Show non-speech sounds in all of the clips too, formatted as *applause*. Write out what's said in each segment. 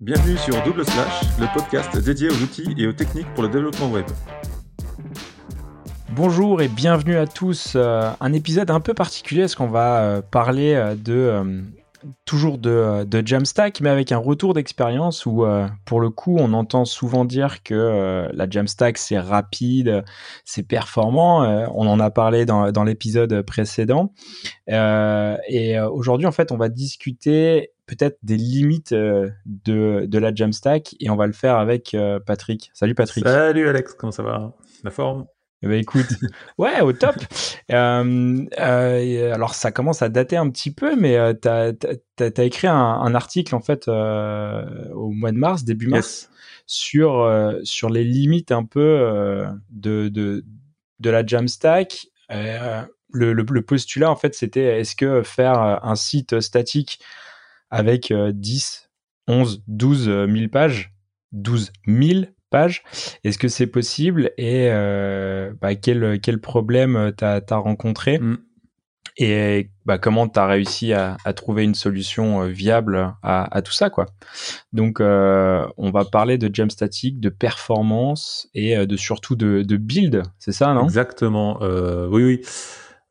Bienvenue sur Double Slash, le podcast dédié aux outils et aux techniques pour le développement web. Bonjour et bienvenue à tous. Euh, un épisode un peu particulier parce qu'on va euh, parler euh, de toujours de, Jamstack, mais avec un retour d'expérience où, pour le coup, on entend souvent dire que la Jamstack c'est rapide, c'est performant. on en a parlé dans l'épisode précédent. et aujourd'hui, en fait, on va discuter peut-être des limites de, de la Jamstack et on va le faire avec Patrick. Salut Patrick. Salut Alex, comment ça va? La forme? Eh ben écoute, *laughs* ouais, au top. Euh, euh, alors ça commence à dater un petit peu, mais euh, tu as, écrit un, article en fait au mois de mars, début mars, sur sur les limites un peu de, de, de la Jamstack. Le, le, postulat en fait, c'était est-ce que faire un site statique avec 10, 11, 12 000 pages, 12 000 page. Est-ce que c'est possible et euh, bah, quel, quel problème tu as, rencontré mm. et bah, comment tu as réussi à, trouver une solution euh, viable à, tout ça quoi? Donc euh, on va parler de jump static, de performance et de surtout de, build, c'est ça non? Exactement, oui oui.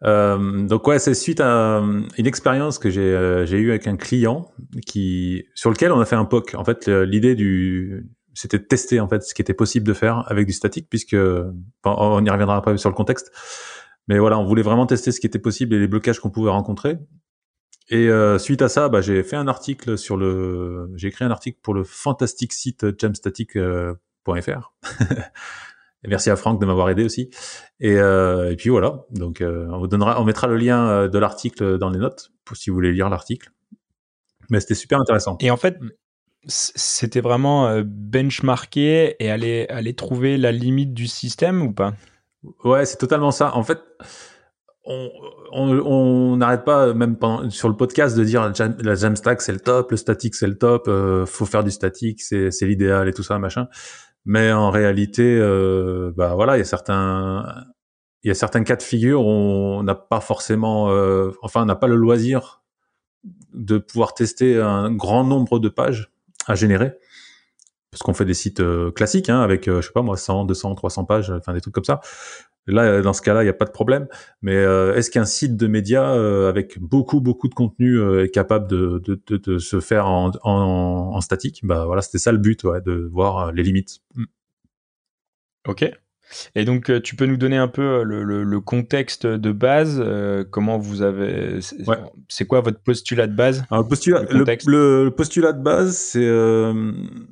Donc ouais, c'est suite à une expérience que j'ai j'ai eue avec un client qui sur lequel on a fait un POC. En fait, l'idée du c'était de tester en fait ce qui était possible de faire avec du statique, puisque on y reviendra après sur le contexte. Mais voilà, on voulait vraiment tester ce qui était possible et les blocages qu'on pouvait rencontrer. Et euh, suite à ça, bah, j'ai fait un article sur le, j'ai écrit un article pour le fantastique site jamstatic.fr. *laughs* et merci à Franck de m'avoir aidé aussi. Et, euh, et, puis voilà, donc euh, on vous donnera, on mettra le lien de l'article dans les notes pour si vous voulez lire l'article. Mais c'était super intéressant. Et en fait, mm c'était vraiment euh, benchmarker et aller, aller trouver la limite du système ou pas? Ouais, c'est totalement ça. En fait, on n'arrête pas, même pendant, sur le podcast, de dire la Jamstack c'est le top, le statique c'est le top, euh, faut faire du statique, c'est l'idéal et tout ça, machin. Mais en réalité, euh, bah voilà, il y a certains, il y a certains cas de figure où on n'a pas forcément, euh, enfin, on n'a pas le loisir de pouvoir tester un grand nombre de pages à générer parce qu'on fait des sites euh, classiques hein, avec euh, je sais pas moi 100, 200, 300 pages, enfin des trucs comme ça. Là, euh, dans ce cas-là, il n'y a pas de problème. Mais est-ce qu'un site de médias avec beaucoup beaucoup de contenu est capable de, de, de, de se faire en, en, en, statique? Bah voilà, c'était ça le but, ouais, de voir les limites. Mm. Ok. Et donc, euh, tu peux nous donner un peu euh, le, contexte de base euh, Comment vous avez. C'est quoi votre postulat de base le, postulat, le, postulat de base, c'est.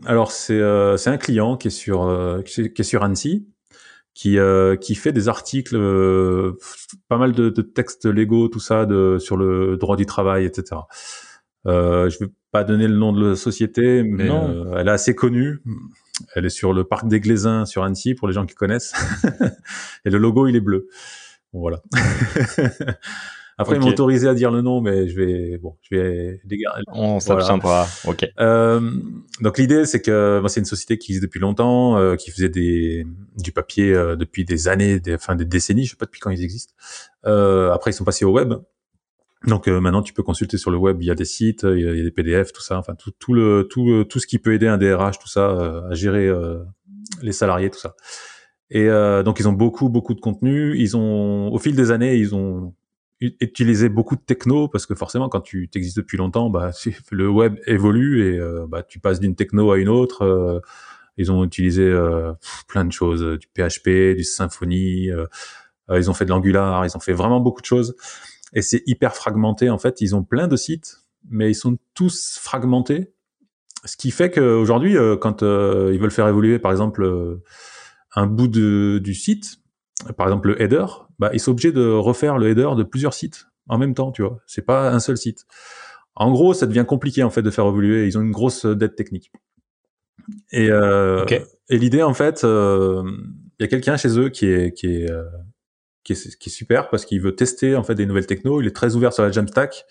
alors, c'est un client qui est sur, qui est, sur Annecy, qui, qui fait des articles, pas mal de, textes légaux, tout ça, de, sur le droit du travail, etc. Je vais pas donner le nom de la société, mais elle est assez connue. Elle est sur le parc des Glaisins sur Annecy pour les gens qui connaissent. *laughs* et le logo, il est bleu. Bon, voilà. *laughs* Après, ils m'ont autorisé à dire le nom, mais je vais, bon, je vais On s'abstiendra. Ok. Euh, donc l'idée, c'est que c'est une société qui existe depuis longtemps, euh, qui faisait des, du papier euh, depuis des années, des, enfin des décennies. Je sais pas depuis quand ils existent. Euh, après, ils sont passés au web. Donc euh, maintenant, tu peux consulter sur le web, il y a des sites, il y a, des PDF, tout ça, enfin tout, tout le tout euh, tout ce qui peut aider un DRH, tout ça, euh, à gérer les salariés, tout ça. Et donc ils ont beaucoup beaucoup de contenu. Ils ont au fil des années, ils ont utilisé beaucoup de techno parce que forcément, quand tu existes depuis longtemps, bah *laughs* le web évolue et bah tu passes d'une techno à une autre. ils ont utilisé plein de choses, du PHP, du Symfony. ils ont fait de l'Angular, ils ont fait vraiment beaucoup de choses et c'est hyper fragmenté en fait. Ils ont plein de sites, mais ils sont tous fragmentés, ce qui fait qu'aujourd'hui, euh, quand euh, ils veulent faire évoluer, par exemple, euh, un bout de, du site, par exemple le header, bah, ils sont obligés de refaire le header de plusieurs sites en même temps, tu vois. C'est pas un seul site. En gros, ça devient compliqué en fait de faire évoluer. Ils ont une grosse dette technique. Et, et l'idée, en fait, il y a quelqu'un chez eux qui est, qui est qui est, super parce qu'il veut tester en fait des nouvelles techno. Il est très ouvert sur la Jamstack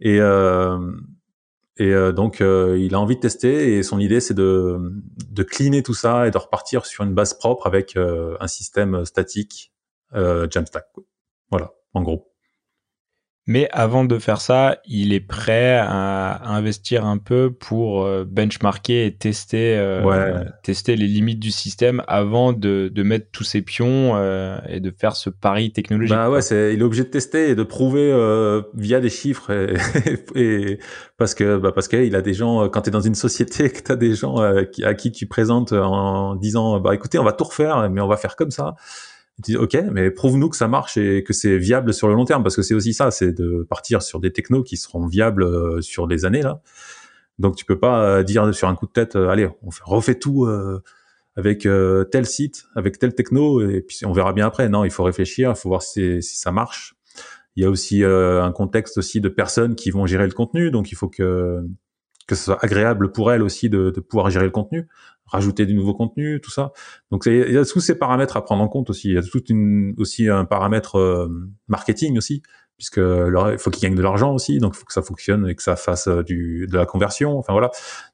et euh, et euh, donc euh, il a envie de tester et son idée c'est de de cleaner tout ça et de repartir sur une base propre avec un système statique Jamstack. Voilà, en gros. Mais avant de faire ça, il est prêt à investir un peu pour euh, benchmarker et tester, euh, tester les limites du système avant de, de mettre tous ses pions euh, et de faire ce pari technologique. Bah ouais, c'est, il est obligé de tester et de prouver via des chiffres *laughs* et, parce que bah parce qu'il a des gens quand tu es dans une société *laughs* que tu as des gens à qui tu présentes en disant bah écoutez, on va tout refaire mais on va faire comme ça dis, ok, mais prouve-nous que ça marche et que c'est viable sur le long terme, parce que c'est aussi ça, c'est de partir sur des technos qui seront viables euh, sur des années là. Donc tu peux pas euh, dire sur un coup de tête, euh, allez, on refait tout avec tel site, avec tel techno, et puis on verra bien après. Non, il faut réfléchir, il faut voir si ça marche. Il y a aussi un contexte aussi de personnes qui vont gérer le contenu, donc il faut que que ce soit agréable pour elles aussi de, de pouvoir gérer le contenu rajouter du nouveau contenu, tout ça. Donc il y a tous ces paramètres à prendre en compte aussi. Il y a tout une, aussi un paramètre euh, marketing aussi, puisque il faut qu'ils gagnent de l'argent aussi, donc il faut que ça fonctionne et que ça fasse euh, du, de la conversion. Enfin voilà.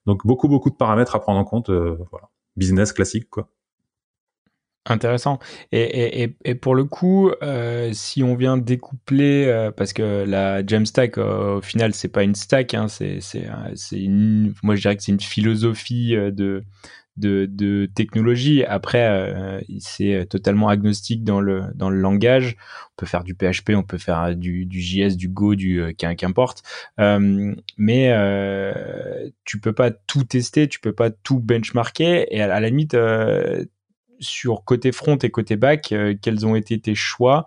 Donc beaucoup beaucoup de paramètres à prendre en compte. Euh, voilà, business classique quoi. Intéressant. Et, et, et, pour le coup, euh, si on vient découpler, euh, parce que la Jamstack, euh, au final, c'est pas une stack, hein, c'est, c'est, c'est une, moi je dirais que c'est une philosophie de, de, de technologie. Après, c'est totalement agnostique dans le, dans le langage. On peut faire du PHP, on peut faire du, du JS, du Go, du qu'importe. mais tu peux pas tout tester, tu peux pas tout benchmarker. Et à, à la limite, sur côté front et côté back, euh, quels ont été tes choix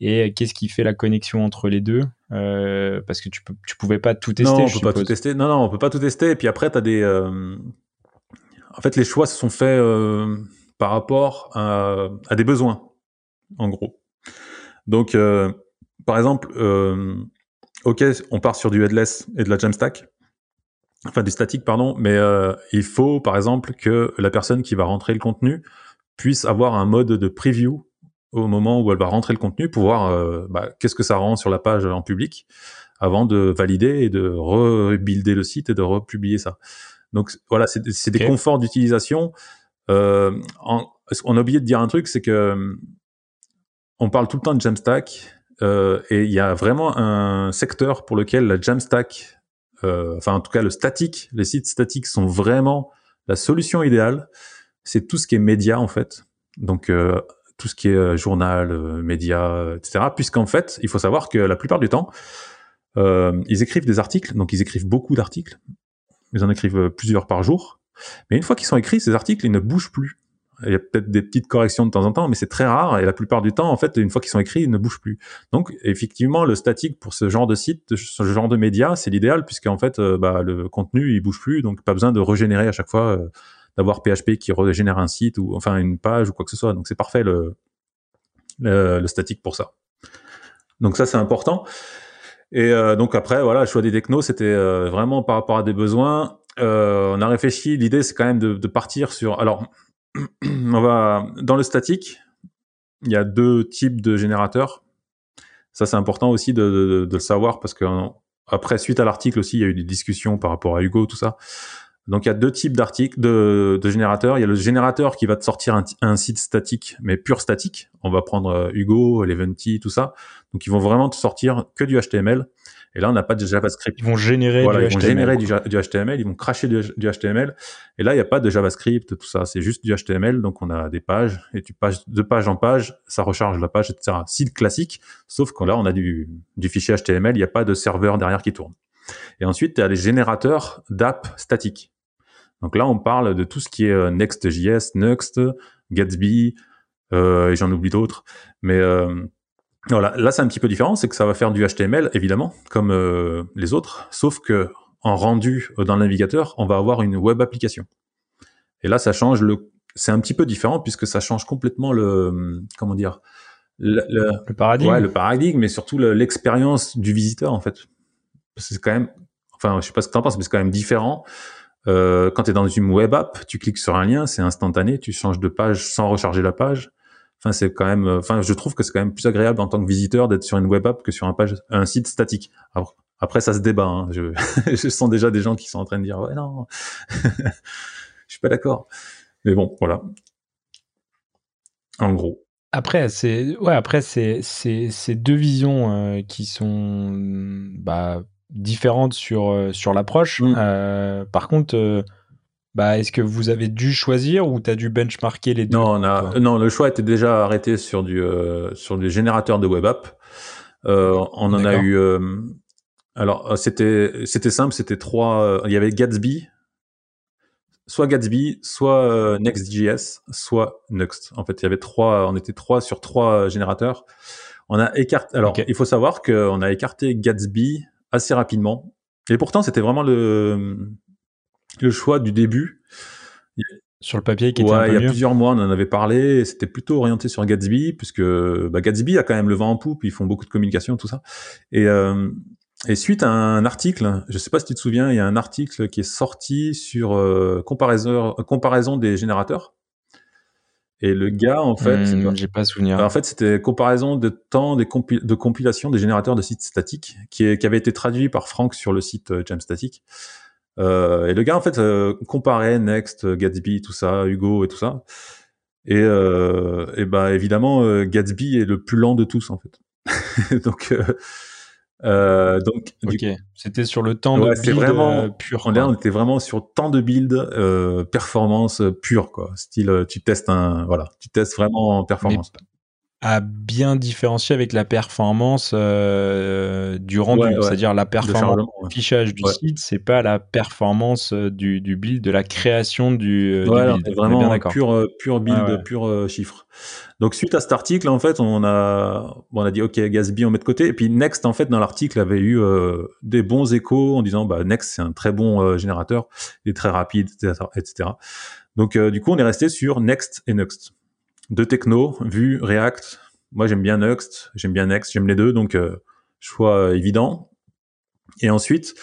et qu'est-ce qui fait la connexion entre les deux euh, Parce que tu peux, tu pouvais pas tout tester. Non, on peut pas tout tester. Non, non, on peut pas tout tester. Et puis après, tu as des. Euh, en fait, les choix se sont faits par rapport à, des besoins, en gros. Donc, par exemple, ok, on part sur du headless et de la Jamstack enfin du statique pardon, mais il faut par exemple que la personne qui va rentrer le contenu puisse avoir un mode de preview au moment où elle va rentrer le contenu pour voir euh, bah, qu'est-ce que ça rend sur la page en public avant de valider et de rebuilder le site et de republier ça. Donc voilà, c'est des conforts d'utilisation. Euh, on a oublié de dire un truc, c'est que euh, on parle tout le temps de Jamstack euh, et il y a vraiment un secteur pour lequel la Jamstack, euh, enfin en tout cas le statique, les sites statiques sont vraiment la solution idéale c'est tout ce qui est média en fait. Donc euh, tout ce qui est euh, journal, euh, média, etc. Puisqu'en fait, il faut savoir que la plupart du temps, ils écrivent des articles, donc ils écrivent beaucoup d'articles. Ils en écrivent plusieurs par jour. Mais une fois qu'ils sont écrits, ces articles, ils ne bougent plus. Il y a peut-être des petites corrections de temps en temps, mais c'est très rare. Et la plupart du temps, en fait, une fois qu'ils sont écrits, ils ne bougent plus. Donc, effectivement, le statique pour ce genre de site, ce genre de média, c'est l'idéal, puisqu'en fait, bah, le contenu, il bouge plus, donc pas besoin de régénérer à chaque fois d'avoir PHP qui régénère un site ou enfin une page ou quoi que ce soit. Donc c'est parfait le, statique pour ça. Donc ça c'est important. Et euh, donc après voilà, le choix des technos c'était euh, vraiment par rapport à des besoins. Euh, on a réfléchi. L'idée c'est quand même de, partir sur. Alors *clears throat* on va dans le statique. Il y a deux types de générateurs. Ça c'est important aussi de, de, le savoir parce que après suite à l'article aussi il y a eu des discussions par rapport à Hugo tout ça. Donc il y a deux types d'articles, de, de, générateurs. Il y a le générateur qui va te sortir un, un site statique, mais pur statique. On va prendre euh, Hugo, Eleventy, tout ça. Donc ils vont vraiment te sortir que du HTML. Et là, on n'a pas de JavaScript. Ils vont générer du ils HTML. Vont générer du, HTML, ils vont cracher du, HTML. Et là, il n'y a pas de JavaScript, tout ça. C'est juste du HTML. Donc on a des pages et tu passes de page en page, ça recharge la page, etc. Site classique, sauf que là, on a du, du fichier HTML. Il n'y a pas de serveur derrière qui tourne. Et ensuite, tu as les générateurs d'app statiques. Donc là, on parle de tout ce qui est euh, Next.js, Next, Gatsby, euh, et j'en oublie d'autres. Mais euh, voilà, là c'est un petit peu différent, c'est que ça va faire du HTML évidemment, comme euh, les autres, sauf que en rendu dans le navigateur, on va avoir une web application. Et là, ça change le, c'est un petit peu différent puisque ça change complètement le, comment dire, le, le, paradigme. Ouais, le paradigme, mais surtout l'expérience du visiteur en fait. C'est quand même, enfin, je sais pas ce que tu en penses, mais c'est quand même différent euh, quand tu es dans une web app, tu cliques sur un lien, c'est instantané, tu changes de page sans recharger la page. Enfin, c'est quand même, euh, enfin, je trouve que c'est quand même plus agréable en tant que visiteur d'être sur une web app que sur un site statique. après, ça se débat. Hein. Je, *laughs* je, sens déjà des gens qui sont en train de dire, ouais, non, *laughs* je suis pas d'accord. Mais bon, voilà. En gros. après, c'est ouais, après c'est c'est deux visions euh, qui sont bah, différentes sur euh, sur l'approche. Mm. Euh, par contre, bah, est-ce que vous avez dû choisir ou tu as dû benchmarker les deux? Non, non, le choix était déjà arrêté sur du sur des générateurs de web app. on en a eu. alors c'était c'était simple, c'était trois. Il y avait Gatsby, soit Gatsby, soit euh, Next.js, soit Next. En fait, il y avait trois, on était trois sur trois générateurs. On a écarté. Alors, il faut savoir qu'on a écarté Gatsby assez rapidement. Et pourtant, c'était vraiment le le choix du début. Sur le papier qui était ouais, il y a plusieurs mois, on en avait parlé. C'était plutôt orienté sur Gatsby, puisque bah, Gatsby a quand même le vent en poupe. Ils font beaucoup de communication, tout ça. Et euh, et suite à un article, je sais pas si tu te souviens, il y a un article qui est sorti sur euh, comparaison, comparaison des générateurs. Et le gars, en fait, hmm, j'ai pas souvenir. En fait, c'était comparaison de temps des de compilation des générateurs de sites statiques, qui, qui avait été traduit par Franck sur le site euh, Jamstatic. Euh, et le gars, en fait, euh, comparait Next, Gatsby, tout ça, Hugo et tout ça. Et, euh, et ben évidemment, Gatsby est le plus lent de tous, en fait. *laughs* Donc euh, donc, ok, c'était sur le temps de build vraiment, euh, pur. on était vraiment sur temps de build, euh, performance pure, quoi. Style, euh, tu testes un, voilà, tu testes vraiment en performance à bien différencier avec la performance euh, du rendu, c'est-à-dire la performance du fichage du site, c'est pas la performance euh, du, du, build, de la création du, euh, du build. vraiment pur, pur build, pur chiffre. Donc suite à cet article, en fait, on a, on a dit ok, Gatsby on met de côté, et puis Next, en fait, dans l'article avait eu des bons échos en disant bah Next c'est un très bon générateur, il est très rapide, etc. Donc du coup, on est resté sur Next et Next deux techno, Vue, React. Moi, j'aime bien Next, j'aime bien Next, j'aime les deux, donc euh, choix évident. Et ensuite,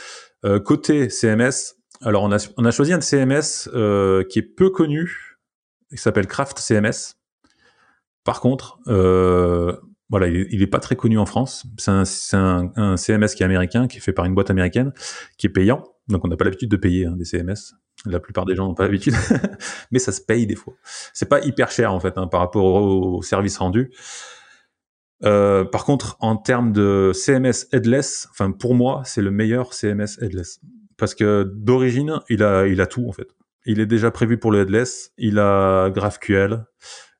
euh, côté CMS, alors on a, choisi un CMS euh, qui est peu connu, il s'appelle Craft CMS. Par contre, euh, il, est pas très connu en France. C'est un, un, CMS qui est américain, qui est fait par une boîte américaine, qui est payant. Donc on n'a pas l'habitude de payer hein, des CMS. La plupart des gens n'ont pas l'habitude, *laughs* mais ça se paye des fois. C'est pas hyper cher en fait hein, par rapport au, service rendu. Euh, par contre, en termes de CMS headless, enfin pour moi, c'est le meilleur CMS headless parce que d'origine, il a, il a tout en fait. Il est déjà prévu pour le headless. Il a GraphQL,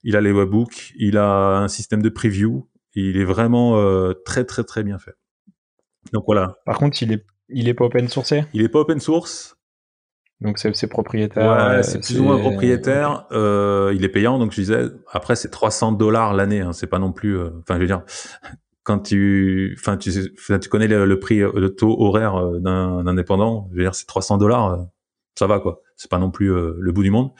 il a les webhooks, il a un système de preview. Il est vraiment euh, très très très bien fait. Donc voilà. Par contre, il est il est pas open source Il est pas open source. Donc c'est propriétaire. Ouais, c'est plus ou moins propriétaire. Euh, il est payant, donc je disais. Après, c'est 300 dollars l'année. Hein, c'est pas non plus. Euh, enfin, je veux dire, quand tu, enfin, tu, tu connais le, prix, le taux horaire euh, d'un indépendant. Je veux dire, c'est 300 dollars. ça va quoi. C'est pas non plus le bout du monde.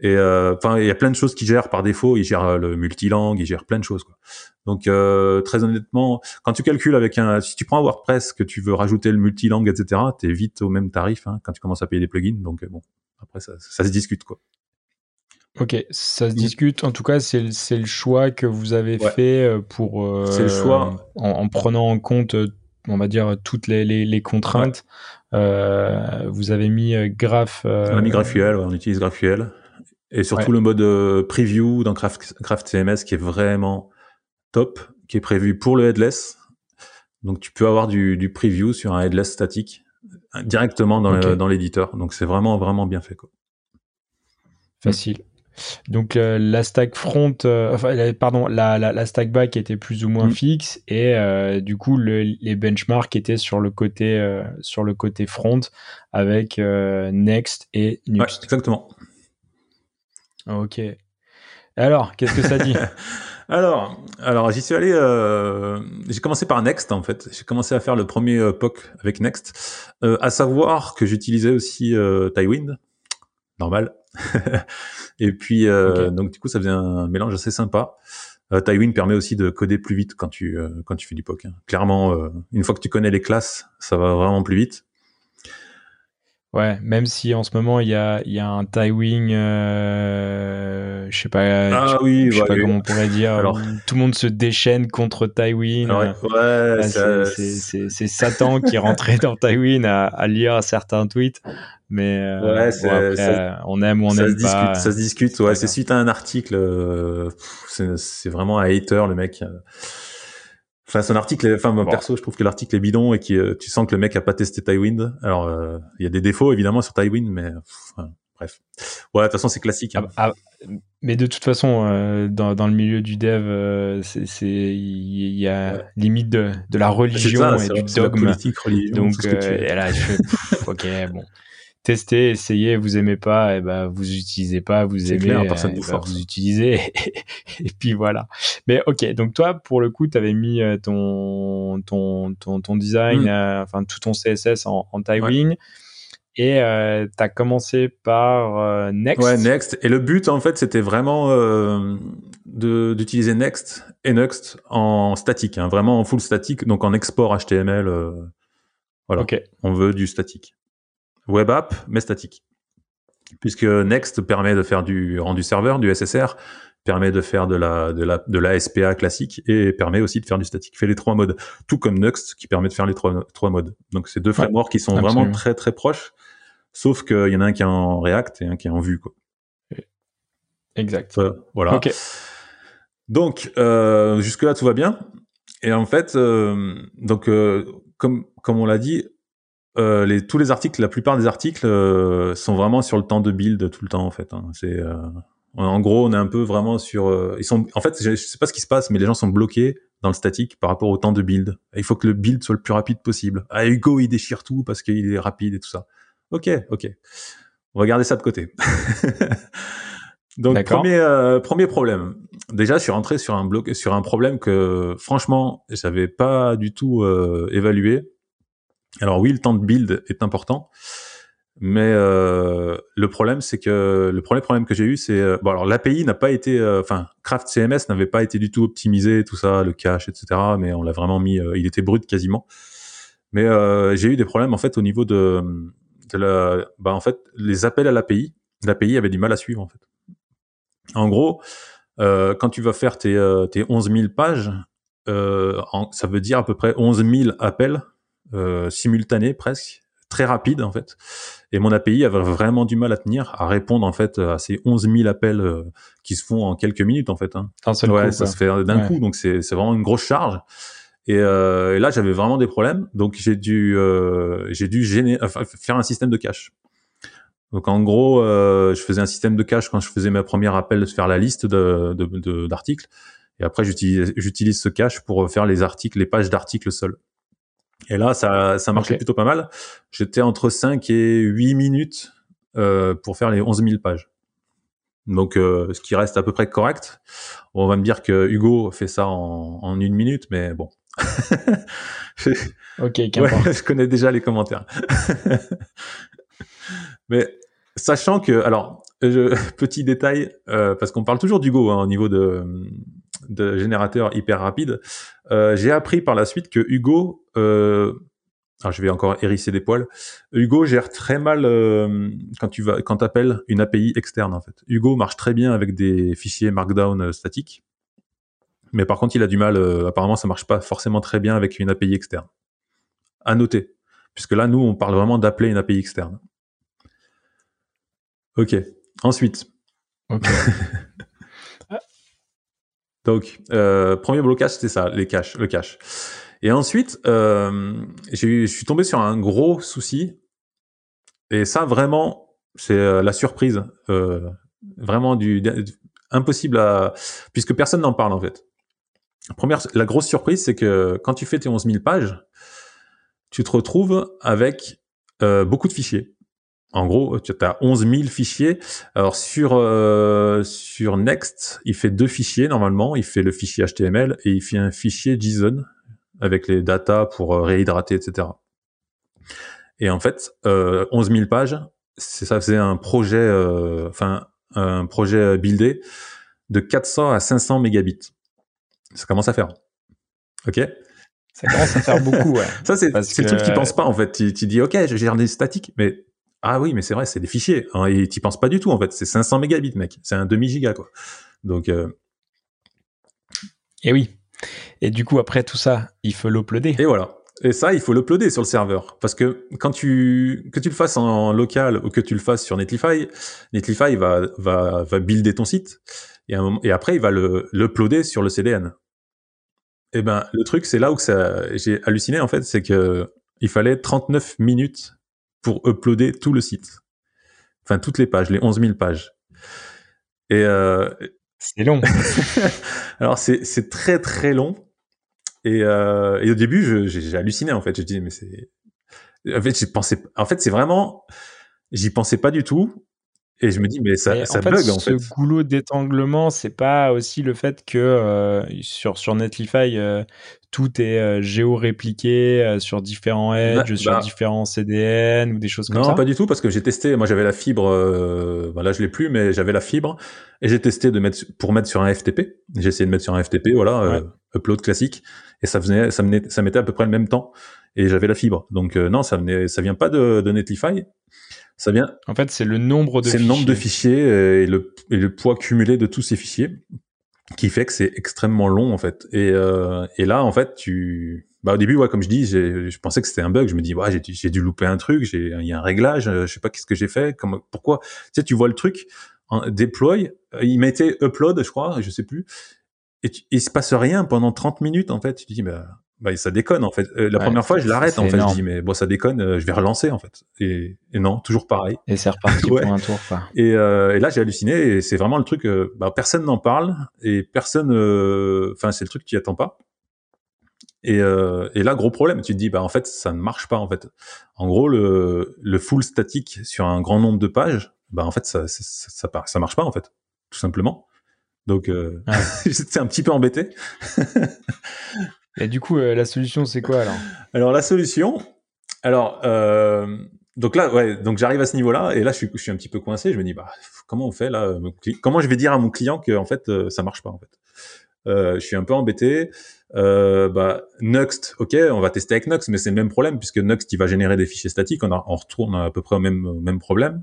Et euh, enfin, il y a plein de choses qui gèrent par défaut. Ils gèrent euh, le multilangue, ils gèrent plein de choses. Quoi. Donc, euh, très honnêtement, quand tu calcules avec un, si tu prends WordPress que tu veux rajouter le multilangue, etc., t'es vite au même tarif hein, quand tu commences à payer des plugins. Donc bon, après ça, ça se discute quoi. Ok, ça se discute. En tout cas, c'est le choix que vous avez fait pour. c'est le choix en, prenant en compte, on va dire, toutes les, les, les contraintes. vous avez mis Graph. On a mis GraphQL, on utilise GraphQL. Et surtout le mode euh, preview dans Craft, Craft, CMS qui est vraiment top, qui est prévu pour le headless. Donc tu peux avoir du, du preview sur un headless statique directement dans l'éditeur. Donc c'est vraiment vraiment bien fait. Quoi. Facile. Donc euh, la stack front, euh, enfin, pardon, la, la, la, stack back était plus ou moins mm. fixe et du coup le, les benchmarks étaient sur le côté sur le côté front avec Next et Nuxt. exactement. Ok. Alors, qu'est-ce que ça dit *laughs* Alors, alors j'y suis allé. Euh, j'ai commencé par Next en fait. J'ai commencé à faire le premier euh, POC avec Next, euh, à savoir que j'utilisais aussi euh, Tailwind, normal. *laughs* Et puis donc du coup ça faisait un mélange assez sympa. Tailwind permet aussi de coder plus vite quand tu quand tu fais du POC. Hein. Clairement, une fois que tu connais les classes, ça va vraiment plus vite. Ouais, même si en ce moment il y a, il y a un Tywin, euh, je sais pas, ah, je, oui, sais bah, pas comment on pourrait dire, Alors... tout le monde se déchaîne contre Tywin. Ouais, ouais c'est Satan qui est rentré dans Tywin à, à, lire certains tweets, mais euh, ouais, bon, après, ça, on aime ou on aime se pas. Discute, ça se discute, ouais, c'est suite à un article, euh, c'est vraiment un hater le mec. Enfin, son article, enfin, bon. perso, je trouve que l'article est bidon et que euh, tu sens que le mec a pas testé Tywin. Alors, euh, il y a des défauts évidemment sur Tywin, mais enfin, bref. Ouais, de toute façon, c'est classique. Hein. Ah, ah, mais de toute façon, euh, dans, dans, le milieu du dev, euh, c'est il y a ouais. limite de, de la religion ça, et du dogme. politique, religion, Donc, tout ce que tu et là, je fais, pff, ok, *laughs* bon testez, essayez, vous aimez pas, et ben vous utilisez pas, vous aimez, clair, personne vous, ben, force. vous utilisez, *laughs* et, puis voilà. Mais ok, donc toi, pour le coup, tu avais mis ton ton ton, ton design, mm. euh, enfin tout ton CSS en, en. Ouais. Et euh, tu as commencé par euh, Next. Ouais, Next. Et le but, en fait, c'était vraiment euh, d'utiliser Next et Next en statique, hein, vraiment en full statique, donc en export HTML. euh, voilà. Ok. On veut du statique. Web app, mais statique. Puisque Next permet de faire du rendu serveur, du SSR, permet de faire de la, de la, de la SPA classique et permet aussi de faire du statique. Fait les trois modes. Tout comme Next qui permet de faire les trois, trois modes. Donc c'est deux frameworks qui sont absolument. vraiment très très proches. Sauf qu'il y en a un qui est en React et un qui est en Vue, quoi. Exact. Euh, voilà. Donc, euh, jusque-là, tout va bien. Et en fait, euh, donc, comme, comme on l'a dit, euh, les, tous les articles, la plupart des articles euh, sont vraiment sur le temps de build tout le temps, en fait. Hein. C'est, en gros, on est un peu vraiment sur. ils sont, en fait, je, je sais pas ce qui se passe, mais les gens sont bloqués dans le statique par rapport au temps de build. Il faut que le build soit le plus rapide possible. Ah, Hugo, il déchire tout parce qu'il est rapide et tout ça. Ok, ok. On va garder ça de côté. *laughs* Donc premier euh, premier problème. Déjà, je suis rentré sur un bloc sur un problème que franchement, j'avais pas du tout euh, évalué. Alors oui, le temps de build est important, mais euh, le problème c'est que le premier problème que j'ai eu c'est euh, bon alors l'API n'a pas été enfin Craft CMS n'avait pas été du tout optimisé tout ça, le cache etc. Mais on l'a vraiment mis, il était brut quasiment. Mais j'ai eu des problèmes en fait au niveau de bah en fait, les appels à l'API, l'API avait du mal à suivre en fait. En gros, euh, quand tu vas faire tes, euh, tes 11 000 pages, euh, ça veut dire à peu près 11 000 appels simultanés presque, très rapides en fait. Et mon API avait vraiment du mal à tenir, à répondre en fait à ces 11 000 appels qui se font en quelques minutes en fait. Hein. Un seul ouais, coup, ça quoi. se fait d'un Ouais. coup, donc c'est vraiment une grosse charge. Et, euh, et là, j'avais vraiment des problèmes, donc j'ai dû, euh, j'ai dû géner, enfin, faire un système de cache. Donc en gros, euh, je faisais un système de cache quand je faisais ma première appel de faire la liste de de- de- d'articles, et après j'utilise j'utilise ce cache pour faire les articles, les pages d'articles seuls. Et là, ça ça marchait plutôt pas mal. J'étais entre 5 et 8 minutes euh, pour faire les 11 000 pages. Donc, euh, ce qui reste à peu près correct. On va me dire que Hugo fait ça en, en une minute, mais bon. je, *laughs* Ok, ouais, *laughs* je connais déjà les commentaires. *laughs* mais sachant que, alors, je- petit détail, euh, parce qu'on parle toujours d'Hugo hein, au niveau de, de générateur hyper rapide. Euh, J'ai appris par la suite que Hugo, euh, alors je vais encore hérisser des poils. Hugo gère très mal euh, quand tu vas quand appelles une API externe en fait. Hugo marche très bien avec des fichiers Markdown statiques, mais par contre il a du mal. apparemment, ça marche pas forcément très bien avec une API externe. À noter, puisque là nous on parle vraiment d'appeler une API externe. Ok. Ensuite, Ok. *laughs* Donc, euh, premier blocage, c'était ça, les caches, le cache. Et ensuite, euh, je suis tombé sur un gros souci. Et ça, vraiment, c'est euh, la surprise. Vraiment du, impossible à... Puisque personne n'en parle, en fait. Première, la grosse surprise, c'est que quand tu fais tes 11 000 pages, tu te retrouves avec beaucoup de fichiers. En gros, tu as 11 000 fichiers. Alors sur euh, sur Next, il fait deux fichiers normalement. Il fait le fichier HTML et il fait un fichier JSON avec les datas pour euh, réhydrater, etc. Et en fait, euh, 11 000 pages, c'est ça faisait un projet, euh, enfin un projet buildé de 400 à 500 mégabits. Ça commence à faire. Ok? Ça commence à faire beaucoup, ouais. *laughs* Ça, c'est le que- truc qui pense pas, en fait. Tu, tu dis, OK, je gère des statiques, mais Ah oui, mais c'est vrai, c'est des fichiers. Hein, et t'y penses pas du tout, en fait. C'est 500 mégabits, mec. C'est un demi-giga, quoi. Donc... Euh... Et oui. Et du coup, après tout ça, il faut l'uploader. Et voilà. Et ça, il faut l'uploader sur le serveur. Parce que quand tu, que tu le fasses en local ou que tu le fasses sur Netlify, Netlify va, va, va builder ton site. Et, et après, il va le, l'uploader sur le CDN. Et eh ben, le truc, c'est là où j'ai halluciné, en fait, c'est que il fallait 39 minutes pour uploader tout le site. Enfin, toutes les pages, les 11 000 pages. Et, euh, c'est long. *laughs* Alors, c'est très, très long. Et, euh, et au début, j'ai halluciné en fait. Je dis mais c'est, en fait, j'ai pensé, en fait, c'est vraiment, j'y pensais pas du tout. Et je me dis mais ça, ça en fait, bug en ce goulot d'étanglement, c'est pas aussi le fait que euh, sur sur Netlify, euh, tout est euh, géo-répliqué euh, sur différents bah, edges, sur bah. différents CDN ou des choses comme ça? Non, pas du tout, parce que j'ai testé. Moi, j'avais la fibre. Euh, bah là, je l'ai plus, mais j'avais la fibre et j'ai testé de mettre pour mettre sur un FTP. J'ai essayé de mettre sur un FTP, voilà, euh, upload classique, et ça faisait, ça menait, ça mettait à peu près le même temps. Et j'avais la fibre. Donc non, ça venait, ça vient pas de, de Netlify. Ça vient. En fait, c'est le nombre de. C'est le nombre de fichiers et le, et le poids cumulé de tous ces fichiers qui fait que c'est extrêmement long en fait. Et, euh, et là en fait tu, bah au début ouais comme je dis, je pensais que c'était un bug. Je me dis ouais j'ai, j'ai dû louper un truc, j'ai il y a un réglage, euh, je sais pas qu'est-ce que j'ai fait, comme pourquoi? Tu sais tu vois le truc, euh, il mettait upload je crois, je sais plus, et il se passe rien pendant 30 minutes en fait. Tu te dis bah bah, ça déconne en fait. Euh, la première fois, je l'arrête en fait. Je dis mais bon, ça déconne, euh, je vais relancer en fait. Et, et non, toujours pareil. Et c'est reparti *laughs* pour un tour. Quoi. Et, euh, et là, j'ai halluciné. Et c'est vraiment le truc. Bah, personne n'en parle et personne. Enfin, c'est le truc que tu attends pas. Et, et là, gros problème. Tu te dis bah en fait, ça ne marche pas en fait. En gros, le, le full statique sur un grand nombre de pages, bah en fait, ça ça, ça, ça, ça marche pas en fait, tout simplement. Donc, euh, *laughs* j'étais un petit peu embêté. *laughs* Et du coup, euh, la solution, c'est quoi alors? Alors la solution, alors euh, donc là, ouais, donc j'arrive à ce niveau-là et là, je suis, je suis un petit peu coincé. Je me dis, bah, comment on fait là Comment je vais dire à mon client que en fait, euh, ça marche pas en fait? Euh, Je suis un peu embêté. Euh, bah, Nuxt, ok, on va tester avec Nuxt, mais c'est le même problème puisque Nuxt, il va générer des fichiers statiques. On, a, on retourne à peu près au même, au même problème.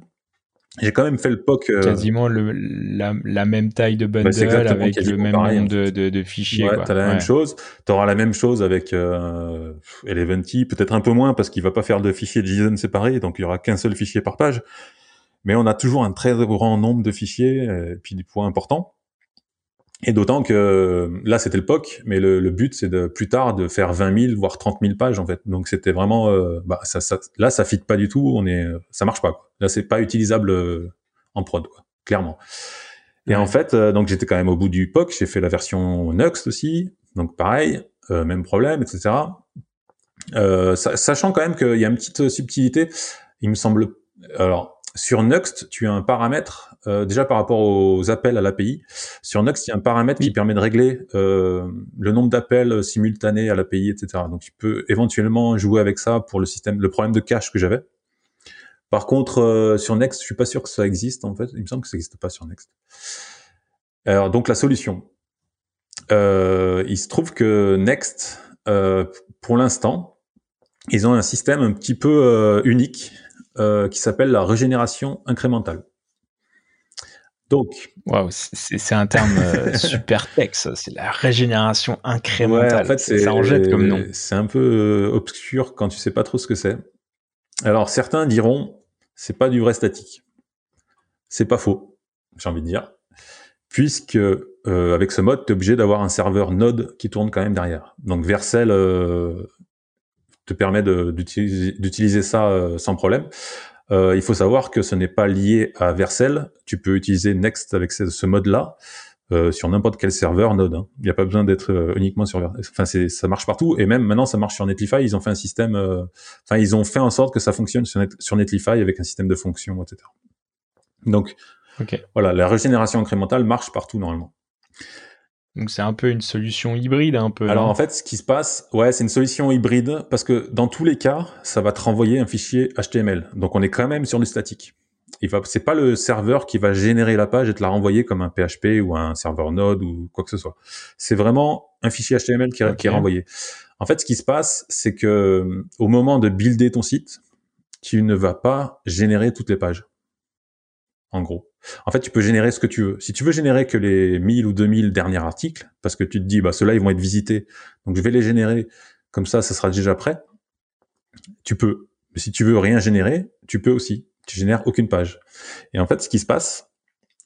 J'ai quand même fait le POC. Euh... Quasiment le, la, la, même taille de bundle bah, avec le même pareil, nombre de, de, de, fichiers. Ouais, t'as la ouais. même chose. T'auras la même chose avec euh, Eleventy, peut-être un peu moins parce qu'il va pas faire de fichiers JSON séparés, donc il y aura qu'un seul fichier par page. Mais on a toujours un très grand nombre de fichiers, et puis des points importants. Et d'autant que là, c'était le POC, mais le, le but, c'est de plus tard de faire 20 000, voire 30 000 pages, en fait. Donc, c'était vraiment... Euh, bah, ça, ça, là, ça fit pas du tout. On est, ça marche pas. Quoi. Là, c'est pas utilisable euh, en prod, quoi, clairement. Et ouais. en fait, euh, donc j'étais quand même au bout du POC. J'ai fait la version Nuxt aussi. Donc, pareil, euh, même problème, etc. sachant quand même qu'il y a une petite subtilité. Il me semble... Alors, sur Nuxt, tu as un paramètre, euh, déjà par rapport aux appels à l'API, sur Nuxt, il y a un paramètre oui. qui permet de régler euh, le nombre d'appels simultanés à l'API, etc. Donc tu peux éventuellement jouer avec ça pour le système, le problème de cache que j'avais. Par contre, euh, sur Next, je suis pas sûr que ça existe en fait. Il me semble que ça n'existe pas sur Next. Alors donc la solution. Euh, il se trouve que Next, euh, pour l'instant, ils ont un système un petit peu unique euh, qui s'appelle la régénération incrémentale. Donc, wow, c'est un terme euh, *laughs* super texte, c'est la régénération incrémentale. Ouais, en fait, ça en jette comme nom. C'est un peu euh, obscur quand tu sais pas trop ce que c'est. Alors certains diront, c'est pas du vrai statique. C'est pas faux, j'ai envie de dire, puisque euh, avec ce mode, tu es obligé d'avoir un serveur Node qui tourne quand même derrière. Donc Vercel euh, te permet d'utiliser ça euh, sans problème. Euh, il faut savoir que ce n'est pas lié à Vercel. Tu peux utiliser Next avec ce, ce mode-là euh, sur n'importe quel serveur Node. Hein. Il n'y a pas besoin d'être euh, uniquement sur. Enfin, ça marche partout. Et même maintenant, ça marche sur Netlify. Ils ont fait un système. Euh, enfin, ils ont fait en sorte que ça fonctionne sur, Net, sur Netlify avec un système de fonctions, etc. Donc, okay. voilà, la régénération incrémentale marche partout normalement. Donc c'est un peu une solution hybride, un peu. Alors en fait, ce qui se passe, ouais, c'est une solution hybride parce que dans tous les cas, ça va te renvoyer un fichier HTML. Donc on est quand même sur du statique. Il va, c'est pas le serveur qui va générer la page et te la renvoyer comme un PHP ou un serveur Node ou quoi que ce soit. C'est vraiment un fichier HTML qui, okay. qui est renvoyé. En fait, ce qui se passe, c'est que au moment de builder ton site, tu ne vas pas générer toutes les pages. En gros. En fait, tu peux générer ce que tu veux. Si tu veux générer que les 1000 ou 2000 derniers articles, parce que tu te dis, bah, ceux-là, ils vont être visités, donc je vais les générer, comme ça, ça sera déjà prêt, tu peux. Mais si tu veux rien générer, tu peux aussi. Tu génères aucune page. Et en fait, ce qui se passe,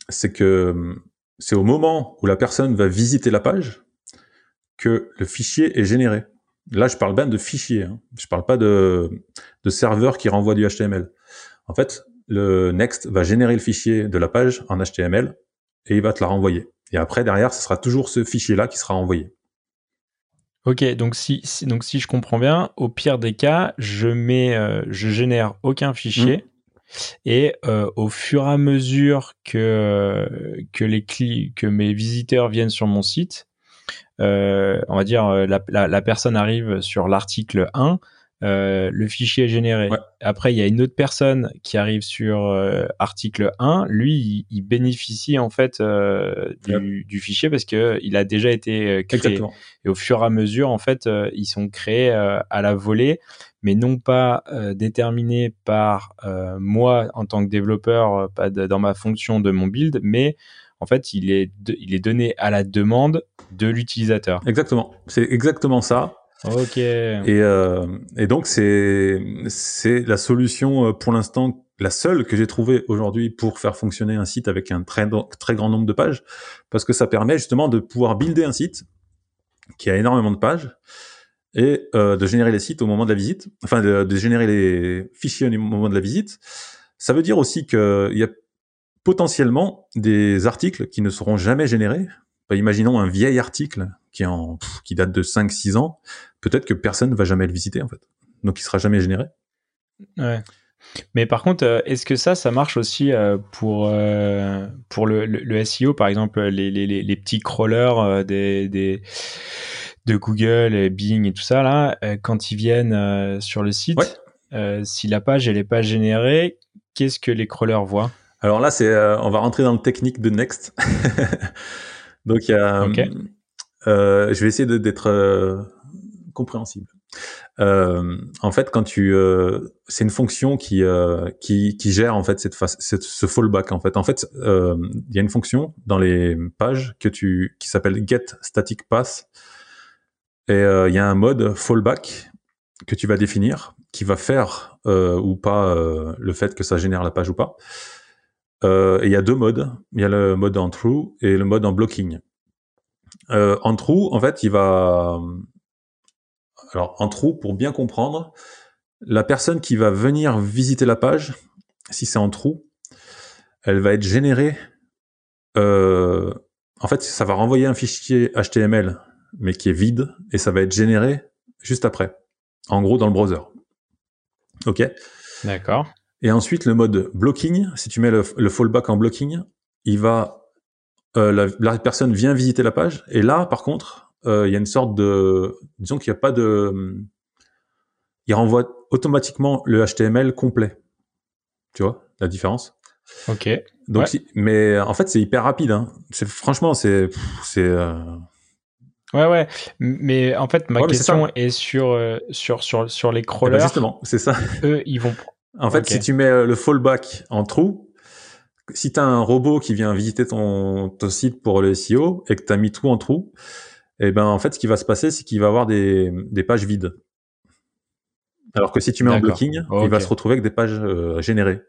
c'est que c'est au moment où la personne va visiter la page que le fichier est généré. Là, je parle bien de fichier. Hein. Je parle pas de, de serveur qui renvoie du HTML. En fait, le Next va générer le fichier de la page en HTML et il va te la renvoyer. Et après, derrière, ce sera toujours ce fichier-là qui sera envoyé. Ok, donc si, donc si je comprends bien, au pire des cas, je mets, euh, je génère aucun fichier. Mmh. Et euh, au fur et à mesure que que les que mes visiteurs viennent sur mon site, euh, on va dire la, la, la personne arrive sur l'article 1, euh, le fichier est généré. Après, il y a une autre personne qui arrive sur euh, article 1. Lui, il, bénéficie en fait euh, du, fichier parce que il a déjà été créé. Et au fur et à mesure, en fait, ils sont créés à la volée, mais non pas déterminés par moi en tant que développeur, pas dans ma fonction de mon build, mais en fait, il est, il est donné à la demande de l'utilisateur. Exactement. C'est exactement ça. Ok. Et, euh, et donc c'est c'est la solution euh, pour l'instant la seule que j'ai trouvée aujourd'hui pour faire fonctionner un site avec un très très grand nombre de pages, parce que ça permet justement de pouvoir builder un site qui a énormément de pages et euh, de générer les sites au moment de la visite, enfin de, de, générer les fichiers au moment de la visite. Ça veut dire aussi qu'il y a potentiellement des articles qui ne seront jamais générés. Bah, imaginons un vieil article qui, est en, qui date de 5-6 ans, peut-être que personne ne va jamais le visiter en fait. Donc il sera jamais généré. Ouais. Mais par contre, euh, est-ce que ça, ça marche aussi euh, pour, euh, pour le, le, SEO, par exemple, les, les, les petits crawlers des, des, de Google, Bing et tout ça, là, quand ils viennent sur le site, si la page elle n'est pas générée, qu'est-ce que les crawlers voient? Alors là, c'est, on va rentrer dans le technique de Next. *laughs* Donc il y a, euh, je vais essayer d'être euh, compréhensible. Euh, en fait, quand tu, euh, c'est une fonction qui, euh, qui, qui gère en fait cette, cette ce fallback. En fait, en fait, il y a une fonction dans les pages que tu, qui s'appelle get static path, et il y a un mode fallback que tu vas définir, qui va faire ou pas le fait que ça génère la page ou pas. et il y a deux modes. Il y a le mode en true et le mode en blocking. Euh, en trou, en fait, il va. Alors, en trou, pour bien comprendre, la personne qui va venir visiter la page, si c'est en trou, elle va être générée. Euh, en fait, ça va renvoyer un fichier HTML, mais qui est vide, et ça va être généré juste après. En gros, dans le browser. OK? D'accord. Et ensuite, le mode blocking, si tu mets le, le fallback en blocking, il va euh, la, personne vient visiter la page, et là, par contre, euh, il y a une sorte de, disons qu'il n'y a pas de, il renvoie automatiquement le HTML complet. Tu vois la différence? Ok. Donc, mais en fait, c'est hyper rapide. Hein. C'est franchement, c'est, c'est. Euh, ouais, ouais. Mais en fait, ma question est, sur, sur sur sur les eh ben, crawlers. justement, c'est ça. Eux, ils vont. En fait, si tu mets le fallback en trou, si tu as un robot qui vient visiter ton, ton site pour le SEO et que tu as mis tout en trou, eh ben en fait ce qui va se passer c'est qu'il va avoir des, des pages vides. Alors que si tu mets en blocking, il va se retrouver avec des pages euh, générées.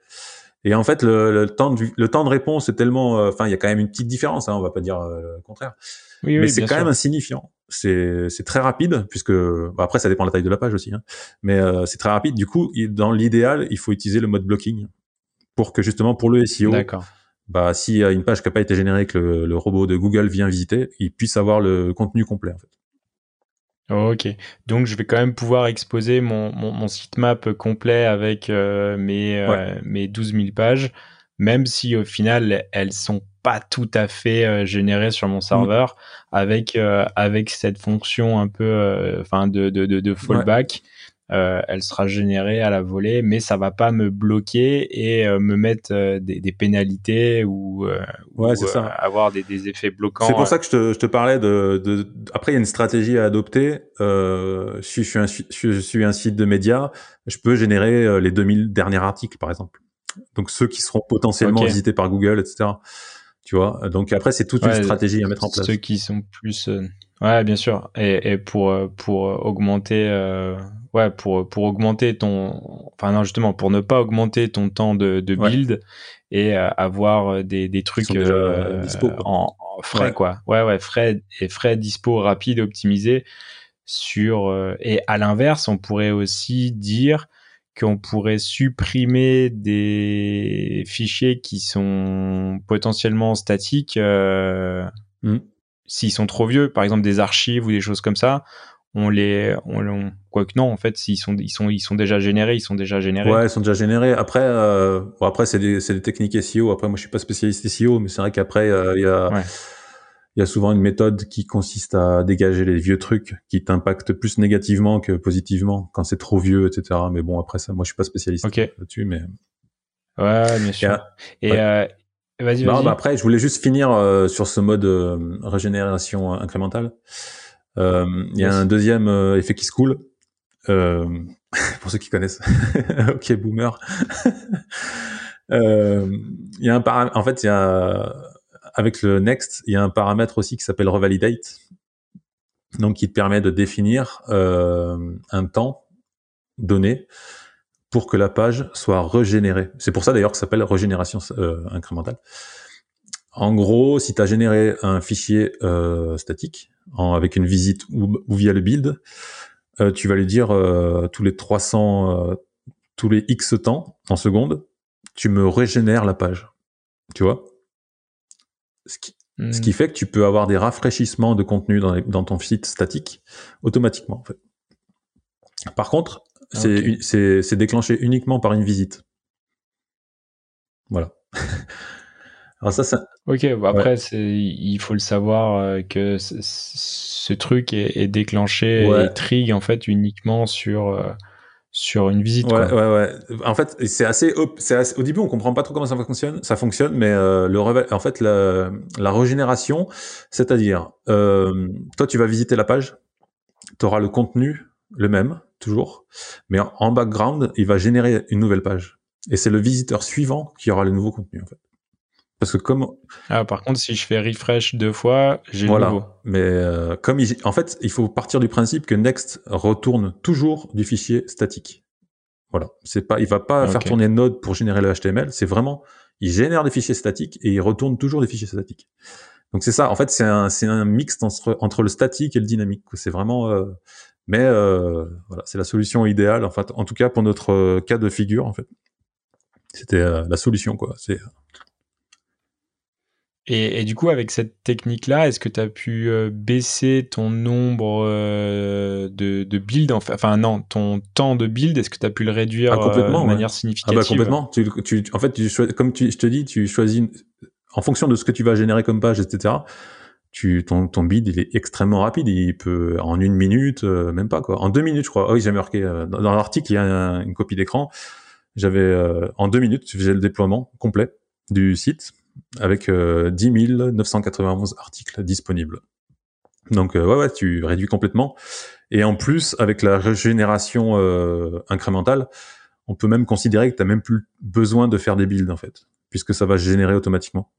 Et en fait, le, le, temps de, le temps de réponse est tellement, euh, enfin, il y a quand même une petite différence, hein, on va pas dire euh, le contraire. Oui, mais c'est quand même insignifiant. C'est très rapide, puisque bah, après ça dépend de la taille de la page aussi, hein. mais c'est très rapide. Du coup, dans l'idéal, il faut utiliser le mode blocking pour que justement pour le SEO, bah, s'il y a une page qui n'a pas été générée que le, robot de Google vient visiter, il puisse avoir le contenu complet en fait. Ok, donc je vais quand même pouvoir exposer mon, mon, sitemap complet avec euh, mes, euh, mes 12 000 pages, même si au final elles sont pas tout à fait euh, générées sur mon mmh. serveur, avec, avec cette fonction un peu enfin de, de, de, fallback. Euh, elle sera générée à la volée, mais ça va pas me bloquer et euh, me mettre euh, des, des, pénalités ou, ouais, ou ça. avoir des, des, effets bloquants. C'est pour ça que je te, je te parlais de, de, Après, il y a une stratégie à adopter. si je suis, un, je suis un site de médias, je peux générer les 2000 derniers articles, par exemple. Donc ceux qui seront potentiellement visités par Google, etc. Tu vois? Donc après, c'est toute une stratégie à mettre en place. Ceux qui sont plus Ouais, bien sûr. Et, et pour pour augmenter euh, ouais pour pour augmenter ton enfin non justement pour ne pas augmenter ton temps de, de build et euh, avoir des des trucs euh, dispo, en, frais quoi. Ouais ouais frais et frais dispo rapide optimisé sur et à l'inverse on pourrait aussi dire qu'on pourrait supprimer des fichiers qui sont potentiellement statiques mmh s'ils sont trop vieux, par exemple des archives ou des choses comme ça, on les, on, quoique non, en fait, s'ils sont, ils sont, ils sont déjà générés, ils sont déjà générés. Ouais, ils sont déjà générés. Après, euh, bon, après c'est des, des, techniques SEO. Après, moi, je suis pas spécialiste SEO, mais c'est vrai qu'après, euh, il y a, il y a souvent une méthode qui consiste à dégager les vieux trucs qui t'impactent plus négativement que positivement quand c'est trop vieux, etc. Mais bon, après ça, moi, je suis pas spécialiste là-dessus, mais. Ouais, bien sûr. Et, euh, Vas-y, vas bah après, je voulais juste finir euh, sur ce mode euh, régénération incrémentale. Euh, il y a un deuxième effet qui se coule. *laughs* pour ceux qui connaissent. *laughs* ok, boomer. *laughs* Il y a un paramètre. En fait, il y a avec le next, il y a un paramètre aussi qui s'appelle revalidate, donc qui te permet de définir un temps donné pour que la page soit régénérée. C'est pour ça d'ailleurs que ça s'appelle régénération euh, incrémentale. En gros, si tu as généré un fichier euh, statique en, avec une visite ou, via le build, euh, tu vas lui dire tous les 300, tous les X temps en seconde, tu me régénères la page. Tu vois? Ce qui, ce qui, hmm. fait que tu peux avoir des rafraîchissements de contenu dans, dans ton site statique automatiquement. En fait. Par contre, c'est déclenché uniquement par une visite. Voilà. *laughs* Alors ça, ça... Ok, après, il faut le savoir euh, que ce truc est, déclenché et trigue en fait uniquement sur euh, sur une visite. Ouais, ouais, ouais. En fait, c'est assez, assez, Au début, on comprend pas trop comment ça fonctionne. Ça fonctionne, mais euh, le en fait, la, la régénération, c'est-à-dire, toi, tu vas visiter la page, tu auras le contenu le même, toujours, mais en background, il va générer une nouvelle page. Et c'est le visiteur suivant qui aura le nouveau contenu, en fait. Parce que comme... Ah, par contre, si je fais refresh deux fois, j'ai le nouveau. Mais euh, comme il... en fait, il faut partir du principe que Next retourne toujours du fichier statique. Voilà. C'est pas, il va pas faire tourner Node pour générer le HTML. C'est vraiment, il génère des fichiers statiques et il retourne toujours des fichiers statiques. Donc c'est ça. En fait, c'est un, c'est un mix entre, entre le statique et le dynamique. C'est vraiment, euh, mais euh, voilà, c'est la solution idéale, en fait, en tout cas pour notre euh, cas de figure, en fait. C'était euh, la solution, quoi. C'est et, du coup, avec cette technique-là, est-ce que tu as pu baisser ton nombre de, de builds, enfin non, ton temps de build, est-ce que tu as pu le réduire ah, de manière significative? Ah bah complètement. Tu, tu, en fait, tu, comme tu, je te dis, tu choisis en fonction de ce que tu vas générer comme page, etc tu ton, ton bid il est extrêmement rapide. Il peut en une minute euh, même pas quoi. En deux minutes je crois. Oh oui j'ai marqué euh, dans, l'article il y a une copie d'écran. J'avais euh, en deux minutes je faisais le déploiement complet du site avec 10 991 articles disponibles. Donc ouais ouais tu réduis complètement. Et en plus avec la régénération incrémentale on peut même considérer que tu n'as même plus besoin de faire des builds en fait puisque ça va générer automatiquement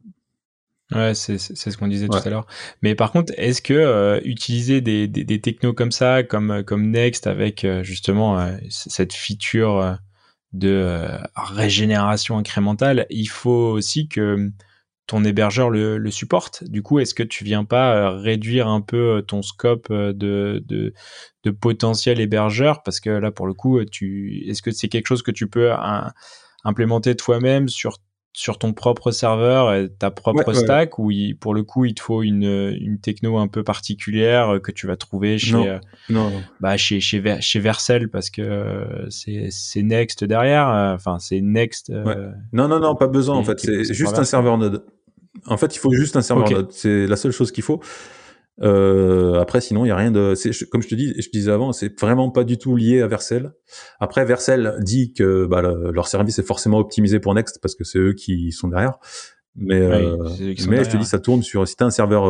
Ouais, c'est ce qu'on disait tout à l'heure. Mais par contre, est-ce que euh, utiliser des, des, des, technos comme ça, comme, euh, comme Next, avec euh, justement cette feature de régénération incrémentale, il faut aussi que ton hébergeur le, le supporte. Du coup, est-ce que tu viens pas réduire un peu ton scope de, de, de potentiel hébergeur? Parce que là, pour le coup, tu, est-ce que c'est quelque chose que tu peux implémenter toi-même sur sur ton propre serveur, et ta propre stack, ou pour le coup, il te faut une, une techno un peu particulière euh, que tu vas trouver chez, non. Euh, non, Bah, chez, chez, chez Vercel parce que euh, c'est Next derrière. Enfin, c'est Next. Non, non, non, pas besoin en fait. C'est juste un serveur Node. En fait, il faut juste un serveur Node. C'est la seule chose qu'il faut. Après, sinon, il y a rien de. Comme je te dis, je disais avant, c'est vraiment pas du tout lié à Vercel. Après, Vercel dit que bah, leur service est forcément optimisé pour Next parce que c'est eux qui sont derrière. Mais, mais je te dis, ça tourne sur. Si t'as un serveur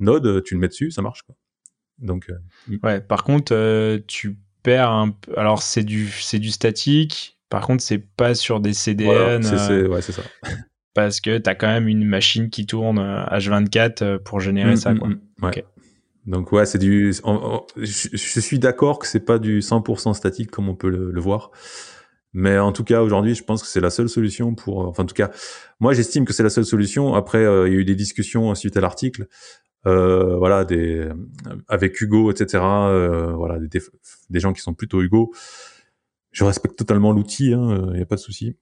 Node, tu le mets dessus, ça marche. Quoi. Donc. ouais. Par contre, tu perds un. Alors, c'est du, c'est du statique. Par contre, c'est pas sur des CDN. ouais, c'est ça *laughs* parce que tu as quand même une machine qui tourne H24 euh, euh, pour générer mm, ça. Mm, quoi. Mm, Donc ouais, c'est du. je, suis d'accord que c'est pas du 100% statique comme on peut le, voir, mais en tout cas aujourd'hui, je pense que c'est la seule solution pour. Enfin, en tout cas, moi j'estime que c'est la seule solution. Après, euh, il y a eu des discussions suite à l'article, euh, voilà, des avec Hugo, etc. voilà, des, des, gens qui sont plutôt Hugo. Je respecte totalement l'outil, il hein, n'y a pas de souci.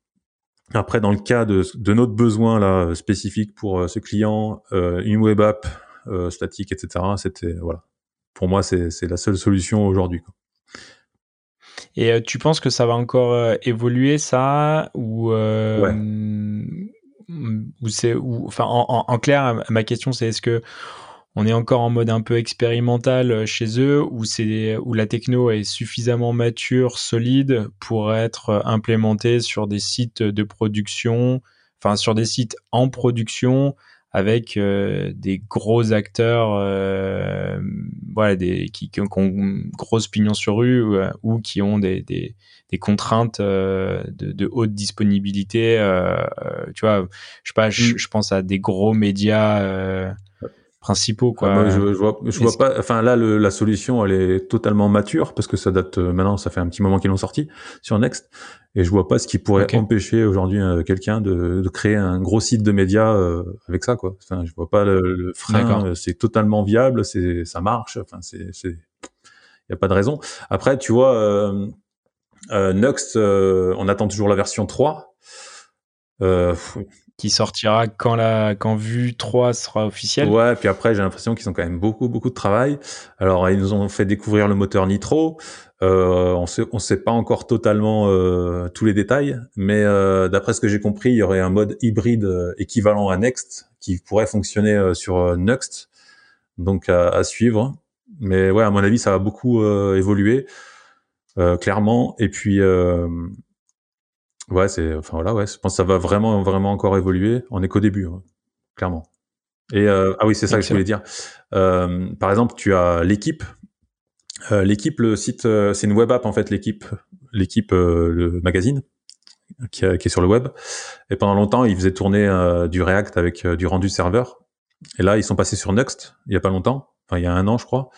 Après, dans le cas de, de notre besoin là spécifique pour euh, ce client, euh, une web app euh, statique, etc. C'était voilà. Pour moi, c'est la seule solution aujourd'hui. Et tu penses que ça va encore évoluer ça ou ouais. ou c'est ou enfin en, en, clair, ma question c'est est-ce que on est encore en mode un peu expérimental euh, chez eux, où, c'est, où la techno est suffisamment mature, solide pour être euh, implémentée sur des sites de production, enfin sur des sites en production avec euh, des gros acteurs, voilà, des, qui, qui, ont grosse pignon sur rue ou, qui ont des, des, des contraintes de, de, haute disponibilité. tu vois, je sais pas, je, mm. je, pense à des gros médias principaux quoi. moi, je, je, vois, je vois pas. Enfin là, le, la solution, elle est totalement mature parce que ça date euh, maintenant, ça fait un petit moment qu'ils l'ont sorti sur Next, et je vois pas ce qui pourrait empêcher aujourd'hui euh, quelqu'un de, de, créer un gros site de médias euh, avec ça quoi. Enfin, je vois pas le, le frein. C'est totalement viable, c'est ça marche. Enfin, c'est c'est y a pas de raison. Après, tu vois, euh, Next, on attend toujours la version 3. Euh, qui sortira quand la quand Vue 3 sera officielle. Ouais, puis après j'ai l'impression qu'ils ont quand même beaucoup beaucoup de travail. Alors ils nous ont fait découvrir le moteur Nitro. Euh, on sait on sait pas encore totalement euh, tous les détails, mais euh, d'après ce que j'ai compris, il y aurait un mode hybride équivalent à Next qui pourrait fonctionner sur Next. Donc à, à, suivre. Mais ouais, à mon avis, ça va beaucoup évoluer clairement. Et puis Ouais, c'est, enfin voilà, ouais, je pense que ça va vraiment, vraiment encore évoluer. On est qu'au début, hein, clairement. Et euh, ah oui, c'est ça que je voulais dire. Euh, par exemple, tu as l'équipe. Euh, l'équipe, le site, euh, c'est une web app en fait. L'équipe, l'équipe, euh, le magazine qui, qui, est sur le web. Et pendant longtemps, ils faisaient tourner du React avec du rendu serveur. Et là, ils sont passés sur Next il y a pas longtemps. Enfin, il y a un an, je crois.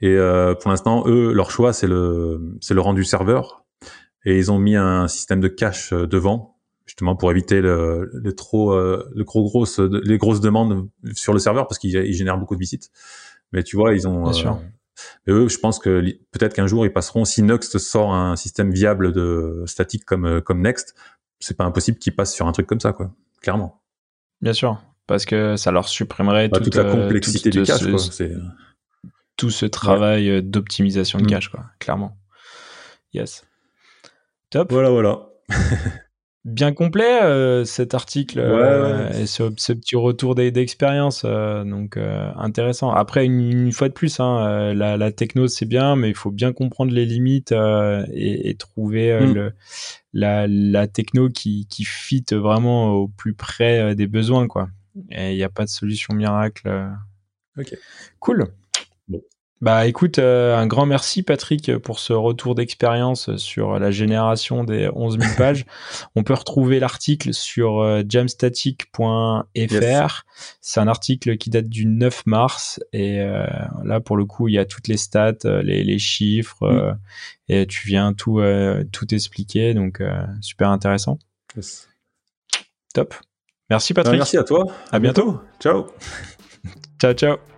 Et pour l'instant, eux, leur choix, c'est le, c'est le rendu serveur et ils ont mis un système de cache euh, devant justement pour éviter le, le trop euh, le gros grosses les grosses demandes sur le serveur parce qu'ils génèrent beaucoup de visites. Mais tu vois ils ont Bien sûr. Euh, mais eux je pense que peut-être qu'un jour ils passeront si Next sort un système viable de statique comme comme Next c'est pas impossible qu'ils passent sur un truc comme ça quoi. Clairement. Bien sûr. Parce que ça leur supprimerait bah, toute, la complexité du cache quoi. tout ce travail d'optimisation de mm. cache quoi. Clairement. Yes Top. Voilà, voilà. *laughs* Bien complet euh, cet article euh, et ce, petit retour d'expérience, euh, donc intéressant. Après, une, fois de plus, hein, la, techno c'est bien, mais il faut bien comprendre les limites et, trouver mm. le, la, la, techno qui, qui fit vraiment au plus près des besoins, quoi. Et il n'y a pas de solution miracle. Ok. Cool. Bah écoute, euh, un grand merci Patrick pour ce retour d'expérience sur la génération des 11 000 *laughs* pages. On peut retrouver l'article sur euh, jamstatic.fr. C'est un article qui date du 9 mars et euh, là pour le coup il y a toutes les stats, les, les chiffres mm. et tu viens tout tout expliquer donc super intéressant. Top. Merci bah, Patrick. merci à toi. À, bientôt. bientôt. Ciao. *laughs* ciao ciao.